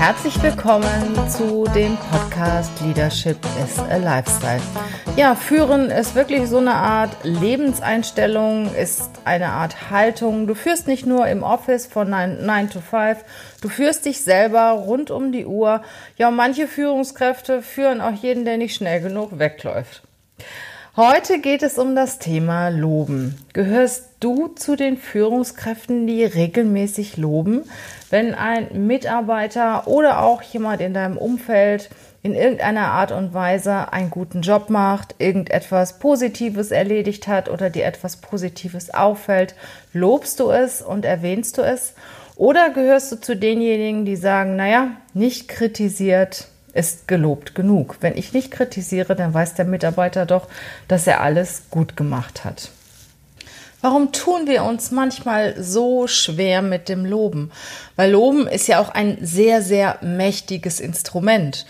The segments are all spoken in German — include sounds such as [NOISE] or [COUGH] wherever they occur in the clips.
Herzlich willkommen zu dem Podcast Leadership is a Lifestyle. Ja, führen ist wirklich so eine Art Lebenseinstellung, ist eine Art Haltung. Du führst nicht nur im Office von 9, to 5, du führst dich selber rund um die Uhr. Ja, manche Führungskräfte führen auch jeden, der nicht schnell genug wegläuft. Heute geht es um das Thema Loben. Gehörst du zu den Führungskräften, die regelmäßig loben, wenn ein Mitarbeiter oder auch jemand in deinem Umfeld in irgendeiner Art und Weise einen guten Job macht, irgendetwas Positives erledigt hat oder dir etwas Positives auffällt, lobst du es und erwähnst du es? Oder gehörst du zu denjenigen, die sagen, naja, nicht kritisiert, ist gelobt genug. Wenn ich nicht kritisiere, dann weiß der Mitarbeiter doch, dass er alles gut gemacht hat. Warum tun wir uns manchmal so schwer mit dem Loben? Weil Loben ist ja auch ein sehr, sehr mächtiges Instrument.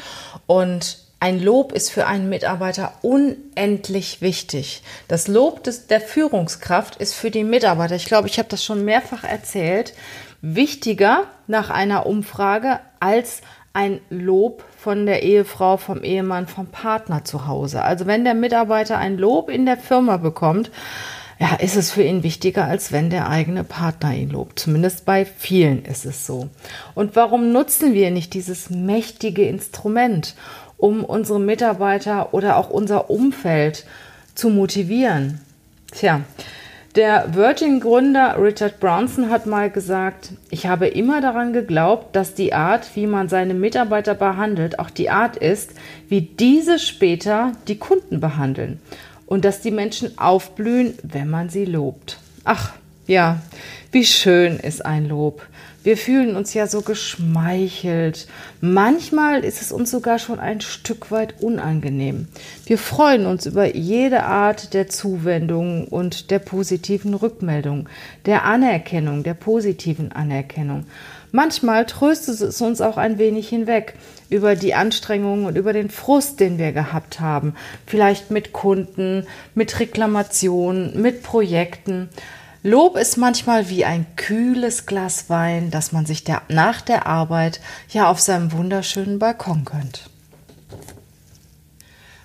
Und ein Lob ist für einen Mitarbeiter unendlich wichtig. Das Lob des, der Führungskraft ist für die Mitarbeiter, ich glaube, ich habe das schon mehrfach erzählt, wichtiger nach einer Umfrage als ein Lob von der Ehefrau, vom Ehemann, vom Partner zu Hause. Also wenn der Mitarbeiter ein Lob in der Firma bekommt, ja, ist es für ihn wichtiger, als wenn der eigene Partner ihn lobt. Zumindest bei vielen ist es so. Und warum nutzen wir nicht dieses mächtige Instrument, um unsere Mitarbeiter oder auch unser Umfeld zu motivieren? Tja, der Virgin-Gründer Richard Branson hat mal gesagt, ich habe immer daran geglaubt, dass die Art, wie man seine Mitarbeiter behandelt, auch die Art ist, wie diese später die Kunden behandeln und dass die Menschen aufblühen, wenn man sie lobt. Ach, ja, wie schön ist ein Lob. Wir fühlen uns ja so geschmeichelt. Manchmal ist es uns sogar schon ein Stück weit unangenehm. Wir freuen uns über jede Art der Zuwendung und der positiven Rückmeldung, der Anerkennung, der positiven Anerkennung. Manchmal tröstet es uns auch ein wenig hinweg über die Anstrengungen und über den Frust, den wir gehabt haben. Vielleicht mit Kunden, mit Reklamationen, mit Projekten. Lob ist manchmal wie ein kühles Glas Wein, das man sich der, nach der Arbeit ja auf seinem wunderschönen Balkon gönnt.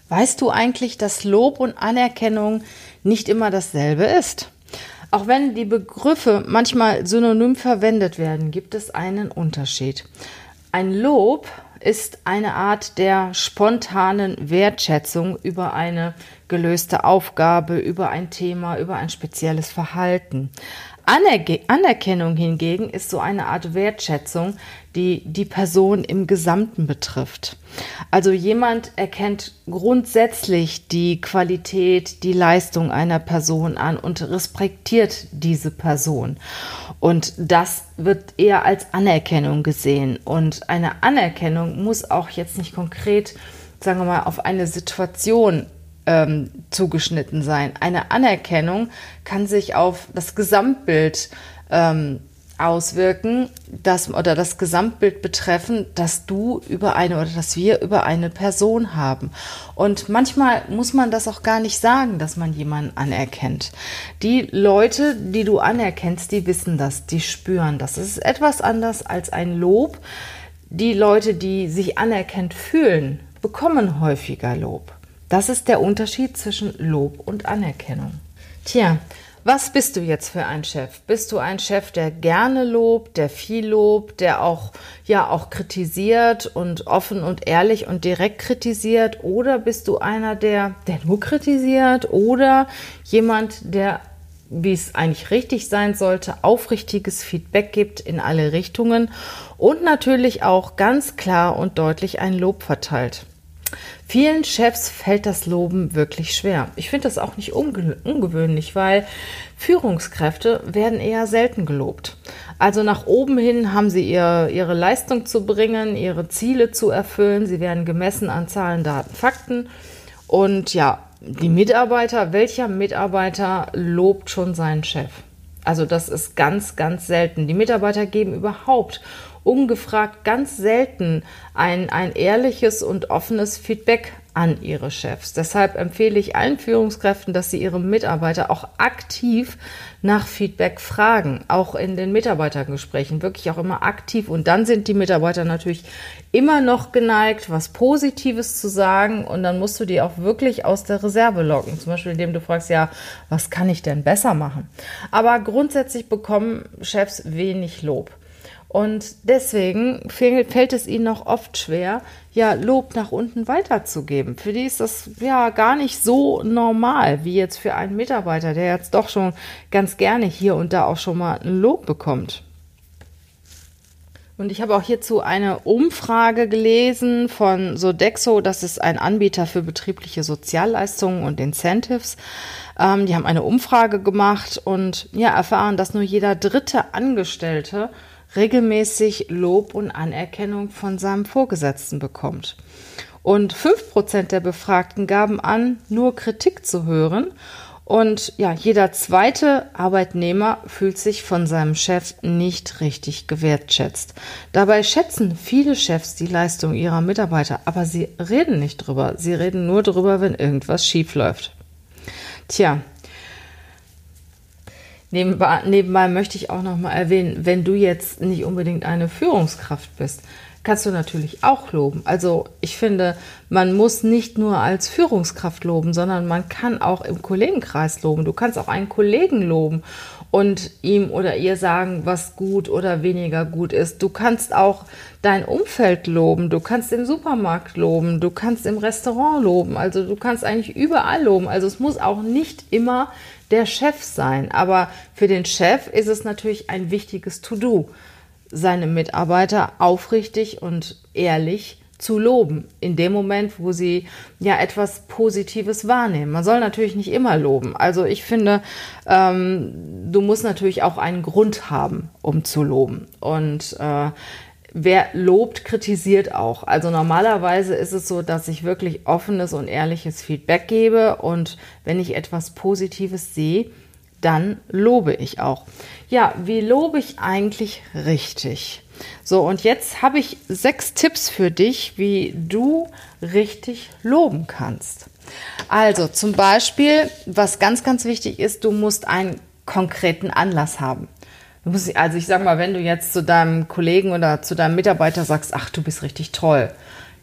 Weißt du eigentlich, dass Lob und Anerkennung nicht immer dasselbe ist? Auch wenn die Begriffe manchmal synonym verwendet werden, gibt es einen Unterschied. Ein Lob ist eine Art der spontanen Wertschätzung über eine gelöste Aufgabe, über ein Thema, über ein spezielles Verhalten. Anerkennung hingegen ist so eine Art Wertschätzung, die die Person im Gesamten betrifft. Also jemand erkennt grundsätzlich die Qualität, die Leistung einer Person an und respektiert diese Person. Und das wird eher als Anerkennung gesehen. Und eine Anerkennung muss auch jetzt nicht konkret, sagen wir mal, auf eine Situation ähm, zugeschnitten sein. Eine Anerkennung kann sich auf das Gesamtbild ähm, auswirken, das oder das Gesamtbild betreffen, dass du über eine oder dass wir über eine Person haben. Und manchmal muss man das auch gar nicht sagen, dass man jemanden anerkennt. Die Leute, die du anerkennst, die wissen das, die spüren das. Es ist etwas anders als ein Lob. Die Leute, die sich anerkennt fühlen, bekommen häufiger Lob. Das ist der Unterschied zwischen Lob und Anerkennung. Tja, was bist du jetzt für ein Chef? Bist du ein Chef, der gerne lobt, der viel lobt, der auch ja auch kritisiert und offen und ehrlich und direkt kritisiert oder bist du einer, der der nur kritisiert oder jemand, der wie es eigentlich richtig sein sollte, aufrichtiges Feedback gibt in alle Richtungen und natürlich auch ganz klar und deutlich ein Lob verteilt. Vielen Chefs fällt das Loben wirklich schwer. Ich finde das auch nicht unge ungewöhnlich, weil Führungskräfte werden eher selten gelobt. Also nach oben hin haben sie ihr, ihre Leistung zu bringen, ihre Ziele zu erfüllen. Sie werden gemessen an Zahlen, Daten, Fakten. Und ja, die Mitarbeiter, welcher Mitarbeiter lobt schon seinen Chef? Also das ist ganz, ganz selten. Die Mitarbeiter geben überhaupt ungefragt ganz selten ein, ein ehrliches und offenes Feedback an ihre Chefs. Deshalb empfehle ich allen Führungskräften, dass sie ihre Mitarbeiter auch aktiv nach Feedback fragen, auch in den Mitarbeitergesprächen, wirklich auch immer aktiv. Und dann sind die Mitarbeiter natürlich immer noch geneigt, was Positives zu sagen. Und dann musst du die auch wirklich aus der Reserve locken. Zum Beispiel, indem du fragst, ja, was kann ich denn besser machen? Aber grundsätzlich bekommen Chefs wenig Lob. Und deswegen fällt es ihnen noch oft schwer, ja, Lob nach unten weiterzugeben. Für die ist das ja gar nicht so normal wie jetzt für einen Mitarbeiter, der jetzt doch schon ganz gerne hier und da auch schon mal ein Lob bekommt. Und ich habe auch hierzu eine Umfrage gelesen von Sodexo, das ist ein Anbieter für betriebliche Sozialleistungen und Incentives. Ähm, die haben eine Umfrage gemacht und ja, erfahren, dass nur jeder dritte Angestellte regelmäßig Lob und Anerkennung von seinem Vorgesetzten bekommt. Und 5% der Befragten gaben an, nur Kritik zu hören. Und ja, jeder zweite Arbeitnehmer fühlt sich von seinem Chef nicht richtig gewertschätzt. Dabei schätzen viele Chefs die Leistung ihrer Mitarbeiter, aber sie reden nicht drüber. Sie reden nur drüber, wenn irgendwas schief läuft. Tja, Nebenbei, nebenbei möchte ich auch noch mal erwähnen, wenn du jetzt nicht unbedingt eine Führungskraft bist, kannst du natürlich auch loben. Also ich finde, man muss nicht nur als Führungskraft loben, sondern man kann auch im Kollegenkreis loben. Du kannst auch einen Kollegen loben und ihm oder ihr sagen, was gut oder weniger gut ist. Du kannst auch dein Umfeld loben, du kannst im Supermarkt loben, du kannst im Restaurant loben, also du kannst eigentlich überall loben. Also es muss auch nicht immer der Chef sein. Aber für den Chef ist es natürlich ein wichtiges To-Do, seine Mitarbeiter aufrichtig und ehrlich zu loben, in dem Moment, wo sie ja etwas Positives wahrnehmen. Man soll natürlich nicht immer loben. Also ich finde, ähm, du musst natürlich auch einen Grund haben, um zu loben. Und äh, wer lobt, kritisiert auch. Also normalerweise ist es so, dass ich wirklich offenes und ehrliches Feedback gebe und wenn ich etwas Positives sehe, dann lobe ich auch. Ja, wie lobe ich eigentlich richtig? So, und jetzt habe ich sechs Tipps für dich, wie du richtig loben kannst. Also zum Beispiel, was ganz, ganz wichtig ist, du musst einen konkreten Anlass haben. Musst, also ich sag mal, wenn du jetzt zu deinem Kollegen oder zu deinem Mitarbeiter sagst, ach, du bist richtig toll,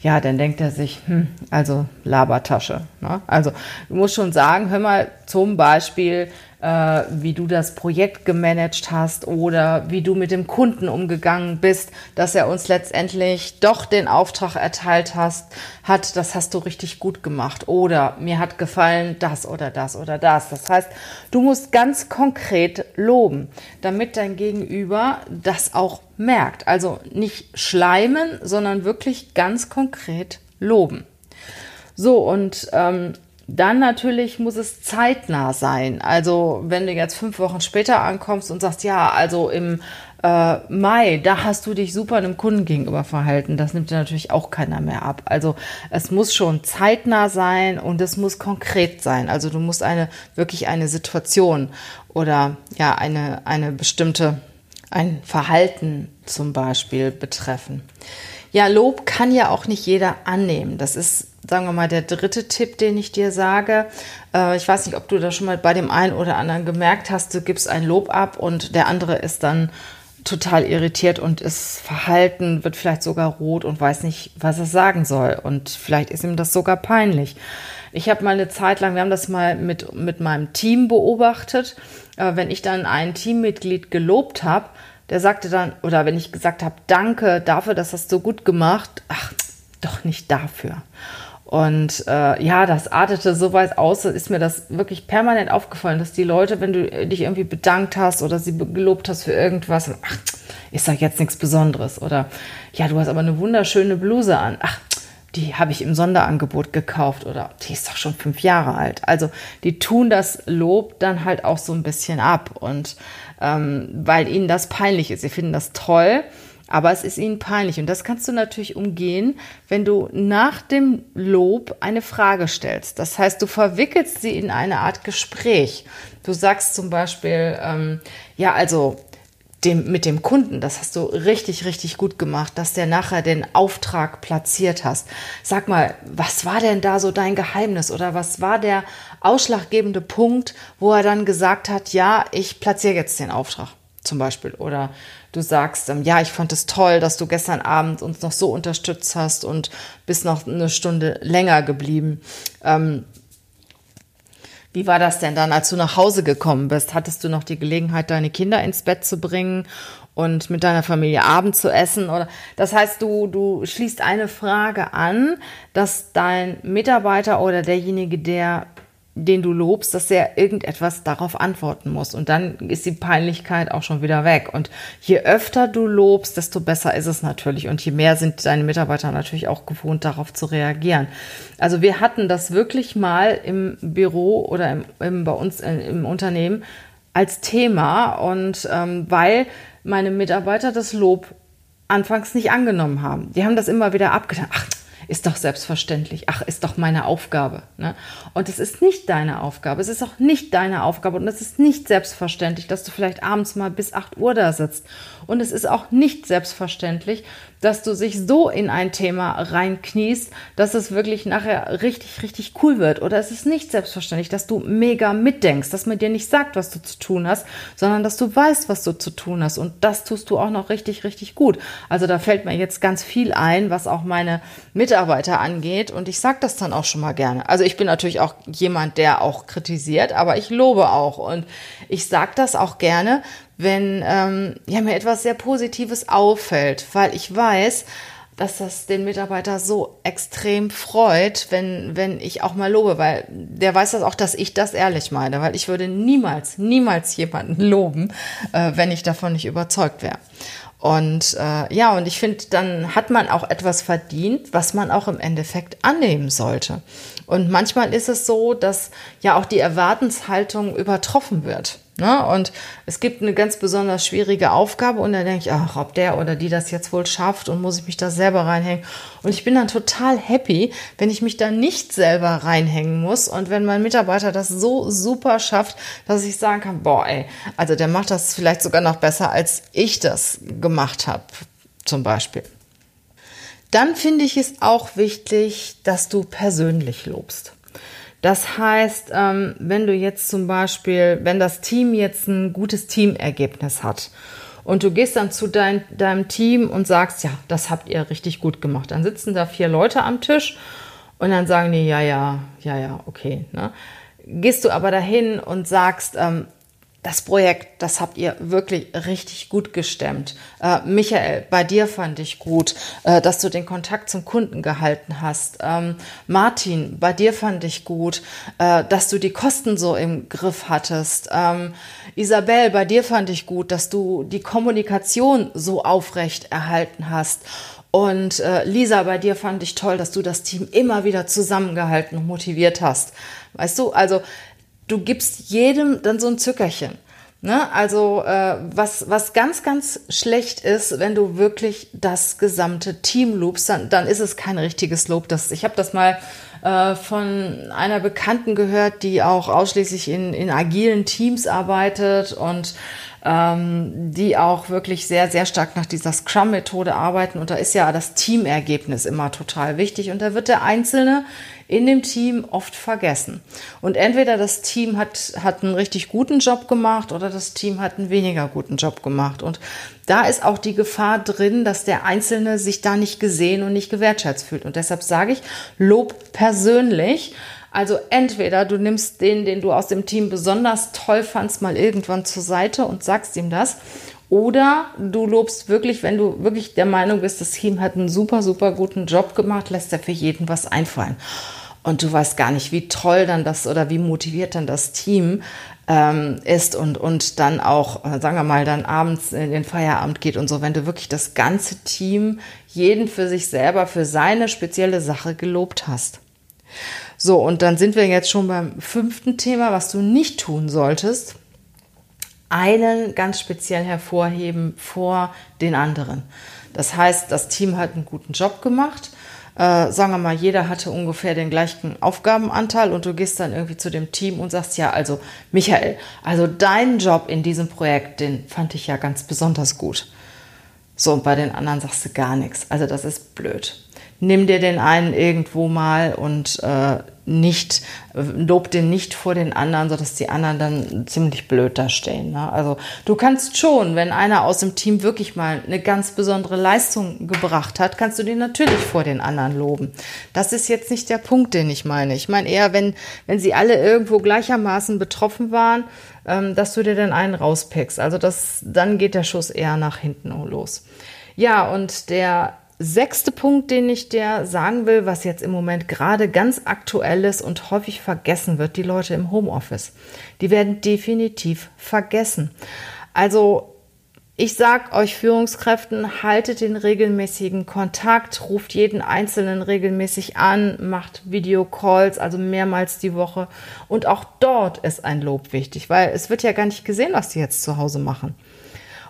ja, dann denkt er sich, hm, also Labertasche. Ne? Also du musst schon sagen, hör mal, zum Beispiel, äh, wie du das Projekt gemanagt hast oder wie du mit dem Kunden umgegangen bist, dass er uns letztendlich doch den Auftrag erteilt hast, hat, das hast du richtig gut gemacht oder mir hat gefallen das oder das oder das. Das heißt, du musst ganz konkret loben, damit dein Gegenüber das auch merkt. Also nicht schleimen, sondern wirklich ganz konkret loben. So, und ähm, dann natürlich muss es zeitnah sein. Also wenn du jetzt fünf Wochen später ankommst und sagst, ja, also im äh, Mai, da hast du dich super einem Kunden gegenüber verhalten, das nimmt dir natürlich auch keiner mehr ab. Also es muss schon zeitnah sein und es muss konkret sein. Also du musst eine wirklich eine Situation oder ja eine eine bestimmte ein Verhalten zum Beispiel betreffen. Ja, Lob kann ja auch nicht jeder annehmen. Das ist sagen wir mal, der dritte Tipp, den ich dir sage. Äh, ich weiß nicht, ob du das schon mal bei dem einen oder anderen gemerkt hast, du gibst ein Lob ab und der andere ist dann total irritiert und ist verhalten, wird vielleicht sogar rot und weiß nicht, was er sagen soll. Und vielleicht ist ihm das sogar peinlich. Ich habe mal eine Zeit lang, wir haben das mal mit, mit meinem Team beobachtet, äh, wenn ich dann ein Teammitglied gelobt habe, der sagte dann, oder wenn ich gesagt habe, danke dafür, dass das so gut gemacht, ach, doch nicht dafür. Und äh, ja, das artete so weit aus, ist mir das wirklich permanent aufgefallen, dass die Leute, wenn du dich irgendwie bedankt hast oder sie gelobt hast für irgendwas, ach, ist doch jetzt nichts Besonderes. Oder ja, du hast aber eine wunderschöne Bluse an. Ach, die habe ich im Sonderangebot gekauft oder die ist doch schon fünf Jahre alt. Also die tun das Lob dann halt auch so ein bisschen ab und ähm, weil ihnen das peinlich ist. Sie finden das toll, aber es ist ihnen peinlich. Und das kannst du natürlich umgehen, wenn du nach dem Lob eine Frage stellst. Das heißt, du verwickelst sie in eine Art Gespräch. Du sagst zum Beispiel, ähm, ja, also dem, mit dem Kunden, das hast du richtig, richtig gut gemacht, dass der nachher den Auftrag platziert hast. Sag mal, was war denn da so dein Geheimnis oder was war der ausschlaggebende Punkt, wo er dann gesagt hat, ja, ich platziere jetzt den Auftrag zum Beispiel oder du sagst, ähm, ja, ich fand es toll, dass du gestern Abend uns noch so unterstützt hast und bist noch eine Stunde länger geblieben. Ähm, wie war das denn dann, als du nach Hause gekommen bist? Hattest du noch die Gelegenheit, deine Kinder ins Bett zu bringen und mit deiner Familie Abend zu essen? Oder das heißt, du, du schließt eine Frage an, dass dein Mitarbeiter oder derjenige, der den du lobst, dass er irgendetwas darauf antworten muss. Und dann ist die Peinlichkeit auch schon wieder weg. Und je öfter du lobst, desto besser ist es natürlich. Und je mehr sind deine Mitarbeiter natürlich auch gewohnt, darauf zu reagieren. Also wir hatten das wirklich mal im Büro oder im, im bei uns äh, im Unternehmen als Thema. Und ähm, weil meine Mitarbeiter das Lob anfangs nicht angenommen haben. Die haben das immer wieder abgetan. Ach, ist doch selbstverständlich. Ach, ist doch meine Aufgabe. Ne? Und es ist nicht deine Aufgabe. Es ist auch nicht deine Aufgabe. Und es ist nicht selbstverständlich, dass du vielleicht abends mal bis 8 Uhr da sitzt. Und es ist auch nicht selbstverständlich, dass du sich so in ein Thema reinkniest, dass es wirklich nachher richtig, richtig cool wird. Oder es ist nicht selbstverständlich, dass du mega mitdenkst, dass man dir nicht sagt, was du zu tun hast, sondern dass du weißt, was du zu tun hast. Und das tust du auch noch richtig, richtig gut. Also da fällt mir jetzt ganz viel ein, was auch meine Mitarbeiter angeht. Und ich sage das dann auch schon mal gerne. Also ich bin natürlich auch jemand, der auch kritisiert, aber ich lobe auch. Und ich sage das auch gerne, wenn ähm, ja, mir etwas sehr Positives auffällt, weil ich weiß, dass das den Mitarbeiter so extrem freut, wenn, wenn ich auch mal lobe, weil der weiß das auch, dass ich das ehrlich meine, weil ich würde niemals, niemals jemanden [LAUGHS] loben, äh, wenn ich davon nicht überzeugt wäre. Und äh, ja, und ich finde, dann hat man auch etwas verdient, was man auch im Endeffekt annehmen sollte. Und manchmal ist es so, dass ja auch die Erwartenshaltung übertroffen wird. Ne? Und es gibt eine ganz besonders schwierige Aufgabe und dann denke ich, ach, ob der oder die das jetzt wohl schafft und muss ich mich da selber reinhängen. Und ich bin dann total happy, wenn ich mich da nicht selber reinhängen muss und wenn mein Mitarbeiter das so super schafft, dass ich sagen kann, boah, ey, also der macht das vielleicht sogar noch besser, als ich das gemacht habe, zum Beispiel. Dann finde ich es auch wichtig, dass du persönlich lobst. Das heißt, ähm, wenn du jetzt zum Beispiel, wenn das Team jetzt ein gutes Teamergebnis hat und du gehst dann zu dein, deinem Team und sagst, ja, das habt ihr richtig gut gemacht, dann sitzen da vier Leute am Tisch und dann sagen die, ja, ja, ja, ja, okay. Ne? Gehst du aber dahin und sagst, ähm, das Projekt, das habt ihr wirklich richtig gut gestemmt. Äh, Michael, bei dir fand ich gut, äh, dass du den Kontakt zum Kunden gehalten hast. Ähm, Martin, bei dir fand ich gut, äh, dass du die Kosten so im Griff hattest. Ähm, Isabel, bei dir fand ich gut, dass du die Kommunikation so aufrecht erhalten hast. Und äh, Lisa, bei dir fand ich toll, dass du das Team immer wieder zusammengehalten und motiviert hast. Weißt du, also du gibst jedem dann so ein Zückerchen. Ne? Also äh, was, was ganz, ganz schlecht ist, wenn du wirklich das gesamte Team lobst, dann, dann ist es kein richtiges Lob. Das, ich habe das mal äh, von einer Bekannten gehört, die auch ausschließlich in, in agilen Teams arbeitet und ähm, die auch wirklich sehr, sehr stark nach dieser Scrum-Methode arbeiten. Und da ist ja das Teamergebnis immer total wichtig. Und da wird der Einzelne in dem Team oft vergessen. Und entweder das Team hat, hat einen richtig guten Job gemacht oder das Team hat einen weniger guten Job gemacht. Und da ist auch die Gefahr drin, dass der Einzelne sich da nicht gesehen und nicht gewertschätzt fühlt. Und deshalb sage ich, Lob persönlich also entweder du nimmst den, den du aus dem Team besonders toll fandst, mal irgendwann zur Seite und sagst ihm das. Oder du lobst wirklich, wenn du wirklich der Meinung bist, das Team hat einen super, super guten Job gemacht, lässt er für jeden was einfallen. Und du weißt gar nicht, wie toll dann das oder wie motiviert dann das Team ähm, ist und, und dann auch, äh, sagen wir mal, dann abends in den Feierabend geht und so, wenn du wirklich das ganze Team, jeden für sich selber, für seine spezielle Sache gelobt hast. So, und dann sind wir jetzt schon beim fünften Thema, was du nicht tun solltest. Einen ganz speziell hervorheben vor den anderen. Das heißt, das Team hat einen guten Job gemacht äh, sagen wir mal, jeder hatte ungefähr den gleichen Aufgabenanteil und du gehst dann irgendwie zu dem Team und sagst, ja, also Michael, also dein Job in diesem Projekt, den fand ich ja ganz besonders gut. So, und bei den anderen sagst du gar nichts. Also das ist blöd nimm dir den einen irgendwo mal und äh, nicht, lob den nicht vor den anderen, sodass die anderen dann ziemlich blöd da stehen. Ne? Also du kannst schon, wenn einer aus dem Team wirklich mal eine ganz besondere Leistung gebracht hat, kannst du den natürlich vor den anderen loben. Das ist jetzt nicht der Punkt, den ich meine. Ich meine eher, wenn, wenn sie alle irgendwo gleichermaßen betroffen waren, ähm, dass du dir dann einen rauspickst. Also das, dann geht der Schuss eher nach hinten los. Ja, und der sechste Punkt, den ich dir sagen will, was jetzt im Moment gerade ganz aktuell ist und häufig vergessen wird, die Leute im Homeoffice. Die werden definitiv vergessen. Also ich sag euch Führungskräften, haltet den regelmäßigen Kontakt, ruft jeden Einzelnen regelmäßig an, macht Videocalls, also mehrmals die Woche. Und auch dort ist ein Lob wichtig, weil es wird ja gar nicht gesehen, was die jetzt zu Hause machen.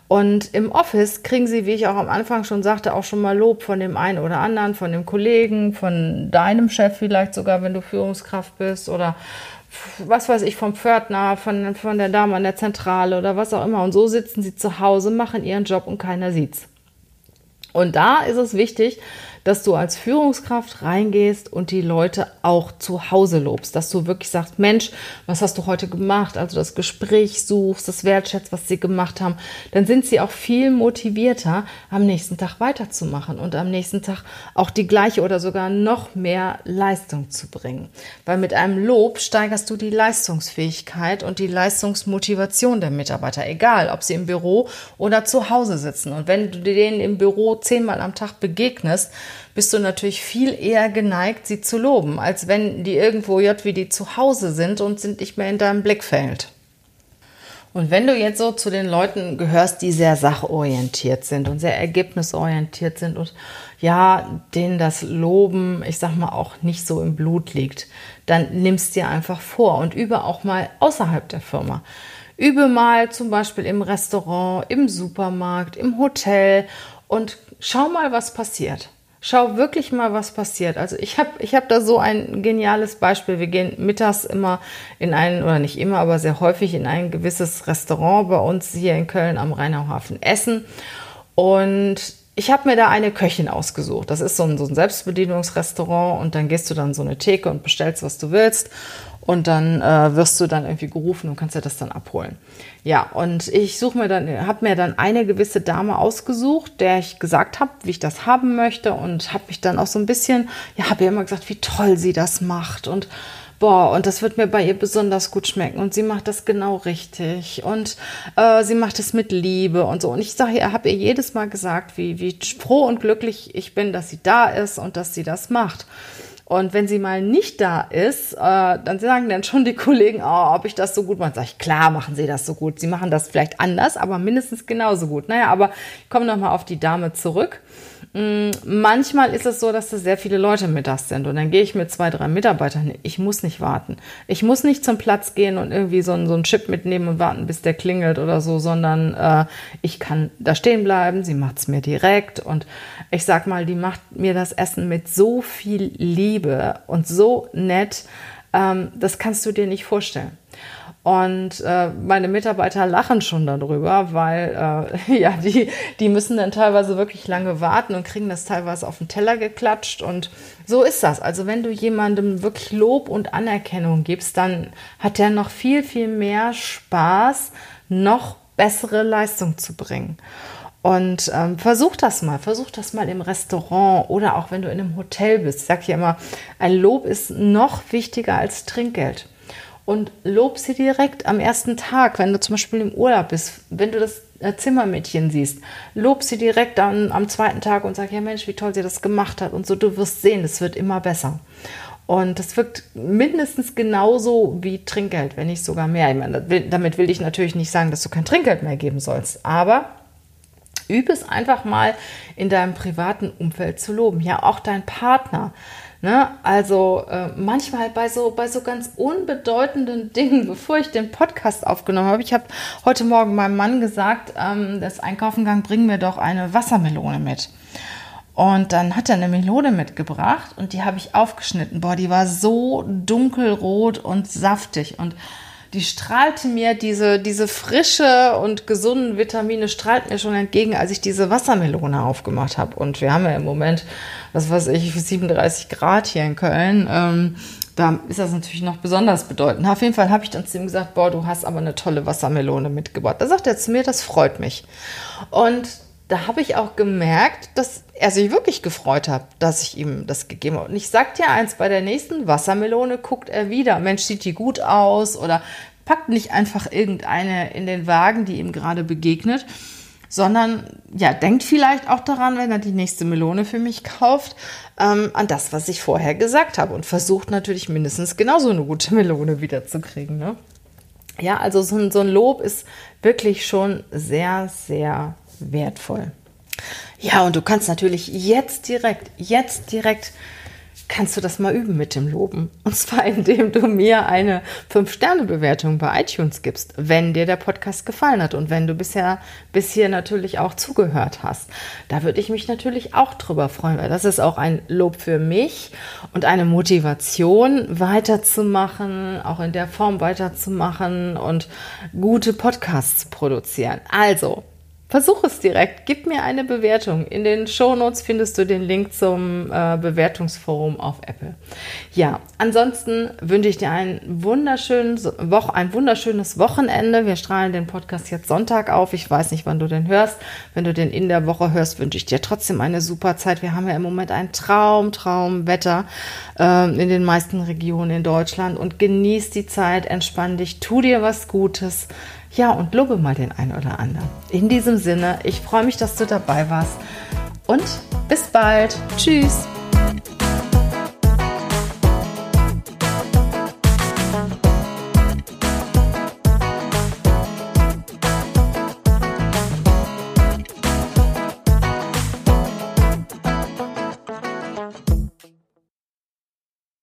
Und im Office kriegen sie, wie ich auch am Anfang schon sagte, auch schon mal Lob von dem einen oder anderen, von dem Kollegen, von deinem Chef vielleicht sogar, wenn du Führungskraft bist oder was weiß ich, vom Pförtner, von, von der Dame an der Zentrale oder was auch immer. Und so sitzen sie zu Hause, machen ihren Job und keiner sieht's. Und da ist es wichtig, dass du als Führungskraft reingehst und die Leute auch zu Hause lobst, dass du wirklich sagst, Mensch, was hast du heute gemacht? Also das Gespräch suchst, das wertschätzt, was sie gemacht haben, dann sind sie auch viel motivierter, am nächsten Tag weiterzumachen und am nächsten Tag auch die gleiche oder sogar noch mehr Leistung zu bringen. Weil mit einem Lob steigerst du die Leistungsfähigkeit und die Leistungsmotivation der Mitarbeiter, egal ob sie im Büro oder zu Hause sitzen. Und wenn du denen im Büro zehnmal am Tag begegnest, bist du natürlich viel eher geneigt, sie zu loben, als wenn die irgendwo jod wie die zu Hause sind und sind nicht mehr in deinem Blickfeld. Und wenn du jetzt so zu den Leuten gehörst, die sehr sachorientiert sind und sehr ergebnisorientiert sind und ja, denen das Loben, ich sag mal, auch nicht so im Blut liegt, dann nimmst dir einfach vor und übe auch mal außerhalb der Firma. Übe mal zum Beispiel im Restaurant, im Supermarkt, im Hotel und schau mal, was passiert. Schau wirklich mal, was passiert. Also ich habe ich hab da so ein geniales Beispiel. Wir gehen mittags immer in ein, oder nicht immer, aber sehr häufig in ein gewisses Restaurant bei uns hier in Köln am Rheinauhafen essen. Und ich habe mir da eine Köchin ausgesucht. Das ist so ein, so ein Selbstbedienungsrestaurant und dann gehst du dann so eine Theke und bestellst, was du willst und dann äh, wirst du dann irgendwie gerufen und kannst dir das dann abholen. Ja, und ich suche mir dann, habe mir dann eine gewisse Dame ausgesucht, der ich gesagt habe, wie ich das haben möchte und habe mich dann auch so ein bisschen, ja, habe ihr immer gesagt, wie toll sie das macht und boah, und das wird mir bei ihr besonders gut schmecken und sie macht das genau richtig und äh, sie macht es mit Liebe und so. Und ich sage ihr, habe ihr jedes Mal gesagt, wie, wie froh und glücklich ich bin, dass sie da ist und dass sie das macht. Und wenn sie mal nicht da ist, äh, dann sagen dann schon die Kollegen, oh, ob ich das so gut mache. Sag ich, klar machen sie das so gut. Sie machen das vielleicht anders, aber mindestens genauso gut. Naja, aber ich komme nochmal auf die Dame zurück. Mm, manchmal ist es so, dass da sehr viele Leute mittags sind und dann gehe ich mit zwei, drei Mitarbeitern. Ich muss nicht warten. Ich muss nicht zum Platz gehen und irgendwie so, einen, so einen Chip mitnehmen und warten, bis der klingelt oder so, sondern äh, ich kann da stehen bleiben. Sie macht es mir direkt und ich sag mal, die macht mir das Essen mit so viel Liebe und so nett. Ähm, das kannst du dir nicht vorstellen. Und äh, meine Mitarbeiter lachen schon darüber, weil äh, [LAUGHS] ja, die, die müssen dann teilweise wirklich lange warten und kriegen das teilweise auf den Teller geklatscht. Und so ist das. Also wenn du jemandem wirklich Lob und Anerkennung gibst, dann hat er noch viel, viel mehr Spaß, noch bessere Leistung zu bringen. Und ähm, versuch das mal, versuch das mal im Restaurant oder auch wenn du in einem Hotel bist. Ich sage ja immer, ein Lob ist noch wichtiger als Trinkgeld und lob sie direkt am ersten Tag, wenn du zum Beispiel im Urlaub bist, wenn du das äh, Zimmermädchen siehst, lob sie direkt dann am zweiten Tag und sag, ja Mensch, wie toll sie das gemacht hat und so, du wirst sehen, es wird immer besser. Und das wirkt mindestens genauso wie Trinkgeld, wenn nicht sogar mehr. Ich meine, damit will ich natürlich nicht sagen, dass du kein Trinkgeld mehr geben sollst, aber übe es einfach mal in deinem privaten Umfeld zu loben. Ja, auch dein Partner. Ne? Also äh, manchmal bei so, bei so ganz unbedeutenden [LAUGHS] Dingen, bevor ich den Podcast aufgenommen habe. Ich habe heute Morgen meinem Mann gesagt, ähm, das Einkaufen bring mir doch eine Wassermelone mit. Und dann hat er eine Melone mitgebracht und die habe ich aufgeschnitten. Boah, die war so dunkelrot und saftig und die strahlte mir diese, diese frische und gesunden Vitamine strahlt mir schon entgegen, als ich diese Wassermelone aufgemacht habe. Und wir haben ja im Moment, was weiß ich, 37 Grad hier in Köln. Ähm, da ist das natürlich noch besonders bedeutend. Auf jeden Fall habe ich dann zu ihm gesagt, boah, du hast aber eine tolle Wassermelone mitgebracht. Da sagt er zu mir, das freut mich. Und da habe ich auch gemerkt, dass er sich wirklich gefreut hat, dass ich ihm das gegeben habe. Und ich sag dir eins, bei der nächsten Wassermelone guckt er wieder, Mensch, sieht die gut aus oder packt nicht einfach irgendeine in den Wagen, die ihm gerade begegnet, sondern ja, denkt vielleicht auch daran, wenn er die nächste Melone für mich kauft, ähm, an das, was ich vorher gesagt habe und versucht natürlich mindestens genauso eine gute Melone wiederzukriegen. Ne? Ja, also so ein, so ein Lob ist wirklich schon sehr, sehr wertvoll. Ja, und du kannst natürlich jetzt direkt, jetzt direkt kannst du das mal üben mit dem Loben. Und zwar indem du mir eine 5-Sterne-Bewertung bei iTunes gibst, wenn dir der Podcast gefallen hat und wenn du bisher bis hier natürlich auch zugehört hast. Da würde ich mich natürlich auch drüber freuen, weil das ist auch ein Lob für mich und eine Motivation weiterzumachen, auch in der Form weiterzumachen und gute Podcasts zu produzieren. Also, Versuch es direkt. Gib mir eine Bewertung. In den Shownotes findest du den Link zum äh, Bewertungsforum auf Apple. Ja, ansonsten wünsche ich dir ein, wunderschönen Wo ein wunderschönes Wochenende. Wir strahlen den Podcast jetzt Sonntag auf. Ich weiß nicht, wann du den hörst. Wenn du den in der Woche hörst, wünsche ich dir trotzdem eine super Zeit. Wir haben ja im Moment ein Traum, Traumwetter äh, in den meisten Regionen in Deutschland und genieß die Zeit, entspann dich, tu dir was Gutes. Ja, und lobe mal den einen oder anderen. In diesem Sinne, ich freue mich, dass du dabei warst und bis bald. Tschüss.